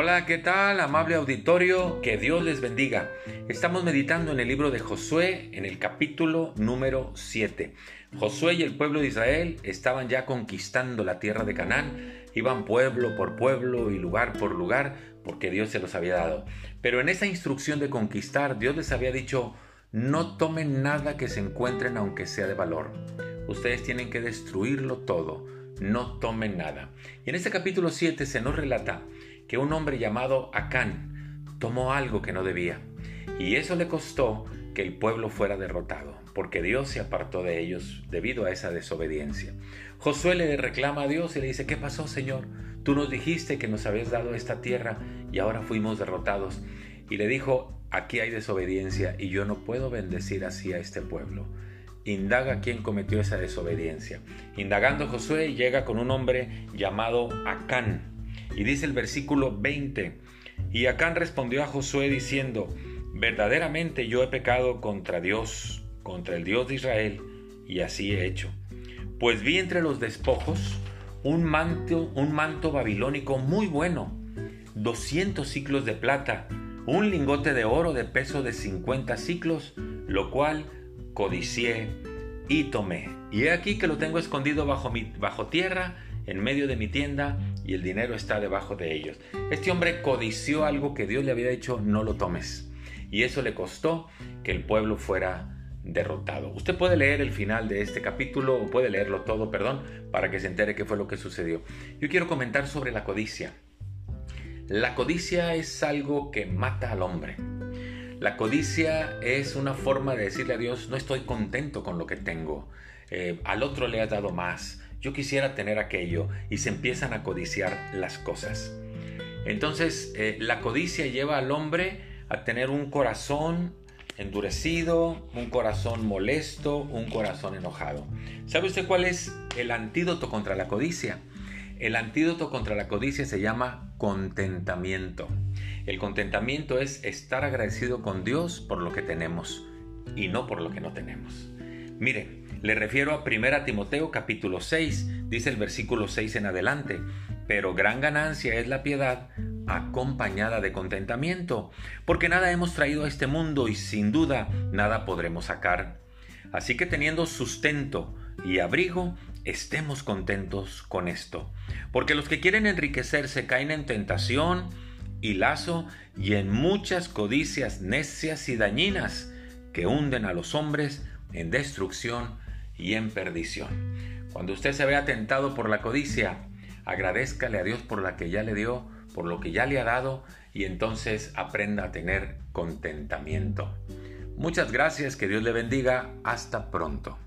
Hola, ¿qué tal, amable auditorio? Que Dios les bendiga. Estamos meditando en el libro de Josué, en el capítulo número 7. Josué y el pueblo de Israel estaban ya conquistando la tierra de Canaán, iban pueblo por pueblo y lugar por lugar, porque Dios se los había dado. Pero en esa instrucción de conquistar, Dios les había dicho, no tomen nada que se encuentren aunque sea de valor. Ustedes tienen que destruirlo todo, no tomen nada. Y en este capítulo 7 se nos relata que un hombre llamado Acán tomó algo que no debía, y eso le costó que el pueblo fuera derrotado, porque Dios se apartó de ellos debido a esa desobediencia. Josué le reclama a Dios y le dice, ¿qué pasó, Señor? Tú nos dijiste que nos habías dado esta tierra y ahora fuimos derrotados. Y le dijo, aquí hay desobediencia y yo no puedo bendecir así a este pueblo. Indaga quién cometió esa desobediencia. Indagando Josué llega con un hombre llamado Acán, y dice el versículo 20, y Acán respondió a Josué diciendo, verdaderamente yo he pecado contra Dios, contra el Dios de Israel, y así he hecho. Pues vi entre los despojos un manto, un manto babilónico muy bueno, 200 ciclos de plata, un lingote de oro de peso de 50 ciclos, lo cual codicié y tomé. Y he aquí que lo tengo escondido bajo, tierra, en medio de mi tienda, y el dinero está debajo de ellos. Este hombre codició algo que Dios le había dicho, no lo tomes. Y eso le costó que el pueblo fuera derrotado. Usted puede leer el final de este capítulo, o puede leerlo todo, perdón, para que se entere qué fue lo que sucedió. Yo quiero comentar sobre la codicia. La codicia es algo que mata al hombre. La codicia es una forma de decirle a Dios, no estoy contento con lo que tengo. Eh, al otro le has dado más yo quisiera tener aquello y se empiezan a codiciar las cosas. Entonces eh, la codicia lleva al hombre a tener un corazón endurecido, un corazón molesto, un corazón enojado. ¿Sabe usted cuál es el antídoto contra la codicia? El antídoto contra la codicia se llama contentamiento. El contentamiento es estar agradecido con Dios por lo que tenemos y no por lo que no tenemos. Mire, le refiero a 1 Timoteo capítulo 6, dice el versículo 6 en adelante, pero gran ganancia es la piedad acompañada de contentamiento, porque nada hemos traído a este mundo y sin duda nada podremos sacar. Así que teniendo sustento y abrigo, estemos contentos con esto, porque los que quieren enriquecerse caen en tentación y lazo y en muchas codicias necias y dañinas que hunden a los hombres en destrucción y en perdición. Cuando usted se vea tentado por la codicia, agradezcale a Dios por la que ya le dio, por lo que ya le ha dado y entonces aprenda a tener contentamiento. Muchas gracias, que Dios le bendiga, hasta pronto.